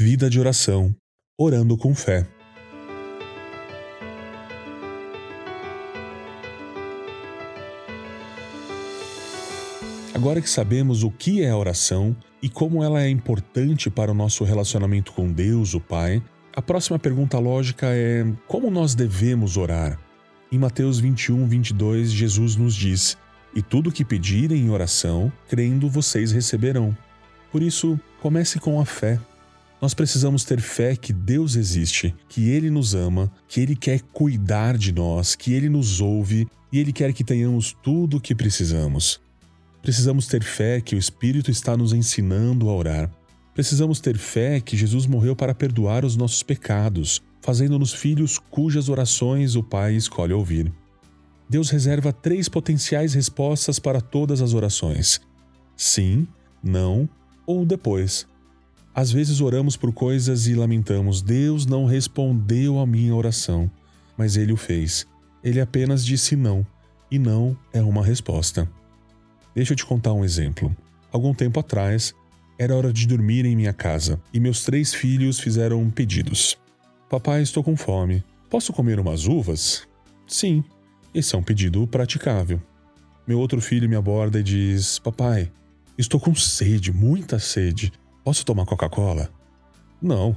Vida de oração, orando com fé. Agora que sabemos o que é a oração e como ela é importante para o nosso relacionamento com Deus, o Pai, a próxima pergunta lógica é: como nós devemos orar? Em Mateus 21, 22, Jesus nos diz: E tudo que pedirem em oração, crendo, vocês receberão. Por isso, comece com a fé. Nós precisamos ter fé que Deus existe, que Ele nos ama, que Ele quer cuidar de nós, que Ele nos ouve e Ele quer que tenhamos tudo o que precisamos. Precisamos ter fé que o Espírito está nos ensinando a orar. Precisamos ter fé que Jesus morreu para perdoar os nossos pecados, fazendo-nos filhos cujas orações o Pai escolhe ouvir. Deus reserva três potenciais respostas para todas as orações: sim, não ou depois. Às vezes oramos por coisas e lamentamos: Deus não respondeu a minha oração, mas Ele o fez. Ele apenas disse não, e não é uma resposta. Deixa eu te contar um exemplo. Algum tempo atrás, era hora de dormir em minha casa e meus três filhos fizeram pedidos. Papai, estou com fome. Posso comer umas uvas? Sim, esse é um pedido praticável. Meu outro filho me aborda e diz: Papai, estou com sede, muita sede. Posso tomar Coca-Cola? Não,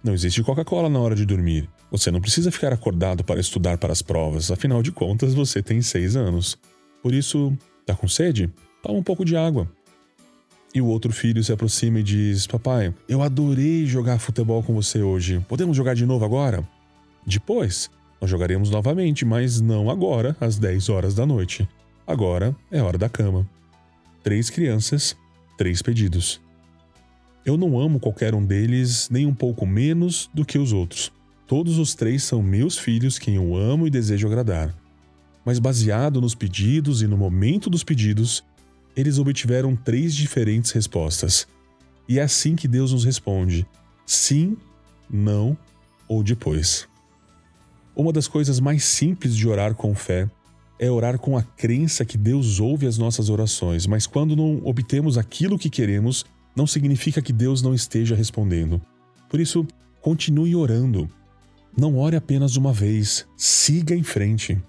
não existe Coca-Cola na hora de dormir. Você não precisa ficar acordado para estudar para as provas, afinal de contas você tem seis anos. Por isso, Tá com sede? Toma um pouco de água. E o outro filho se aproxima e diz: Papai, eu adorei jogar futebol com você hoje. Podemos jogar de novo agora? Depois, nós jogaremos novamente, mas não agora, às 10 horas da noite. Agora é hora da cama. Três crianças, três pedidos. Eu não amo qualquer um deles nem um pouco menos do que os outros. Todos os três são meus filhos, quem eu amo e desejo agradar mas baseado nos pedidos e no momento dos pedidos, eles obtiveram três diferentes respostas. E é assim que Deus nos responde: sim, não ou depois. Uma das coisas mais simples de orar com fé é orar com a crença que Deus ouve as nossas orações, mas quando não obtemos aquilo que queremos, não significa que Deus não esteja respondendo. Por isso, continue orando. Não ore apenas uma vez, siga em frente.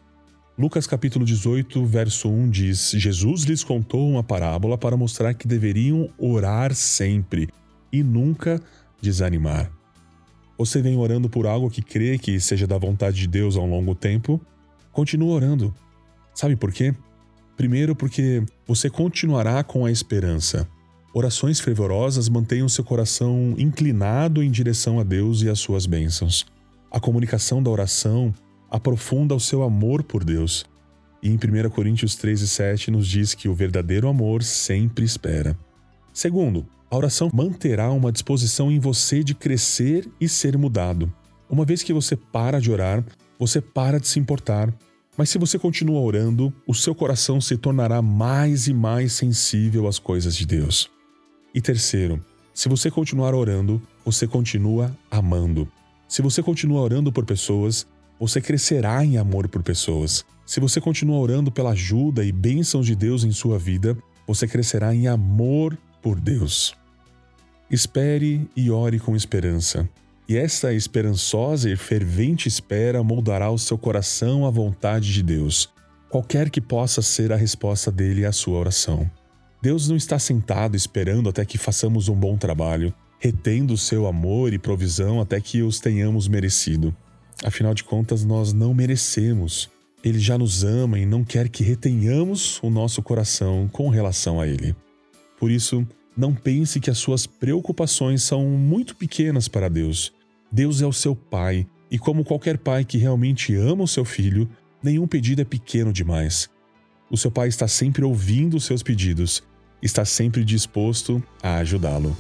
Lucas capítulo 18, verso 1 diz: Jesus lhes contou uma parábola para mostrar que deveriam orar sempre e nunca desanimar. Você vem orando por algo que crê que seja da vontade de Deus há um longo tempo? Continua orando. Sabe por quê? Primeiro, porque você continuará com a esperança. Orações fervorosas mantenham seu coração inclinado em direção a Deus e às suas bênçãos. A comunicação da oração aprofunda o seu amor por Deus. E em 1 Coríntios 13, 7 nos diz que o verdadeiro amor sempre espera. Segundo, a oração manterá uma disposição em você de crescer e ser mudado. Uma vez que você para de orar, você para de se importar. Mas se você continua orando, o seu coração se tornará mais e mais sensível às coisas de Deus. E terceiro, se você continuar orando, você continua amando. Se você continua orando por pessoas, você crescerá em amor por pessoas. Se você continua orando pela ajuda e bênçãos de Deus em sua vida, você crescerá em amor por Deus. Espere e ore com esperança. E essa esperançosa e fervente espera moldará o seu coração à vontade de Deus, qualquer que possa ser a resposta dele à sua oração. Deus não está sentado esperando até que façamos um bom trabalho, retendo o seu amor e provisão até que os tenhamos merecido. Afinal de contas, nós não merecemos. Ele já nos ama e não quer que retenhamos o nosso coração com relação a Ele. Por isso, não pense que as suas preocupações são muito pequenas para Deus. Deus é o seu Pai, e como qualquer pai que realmente ama o seu filho, nenhum pedido é pequeno demais. O seu pai está sempre ouvindo os seus pedidos, está sempre disposto a ajudá-lo.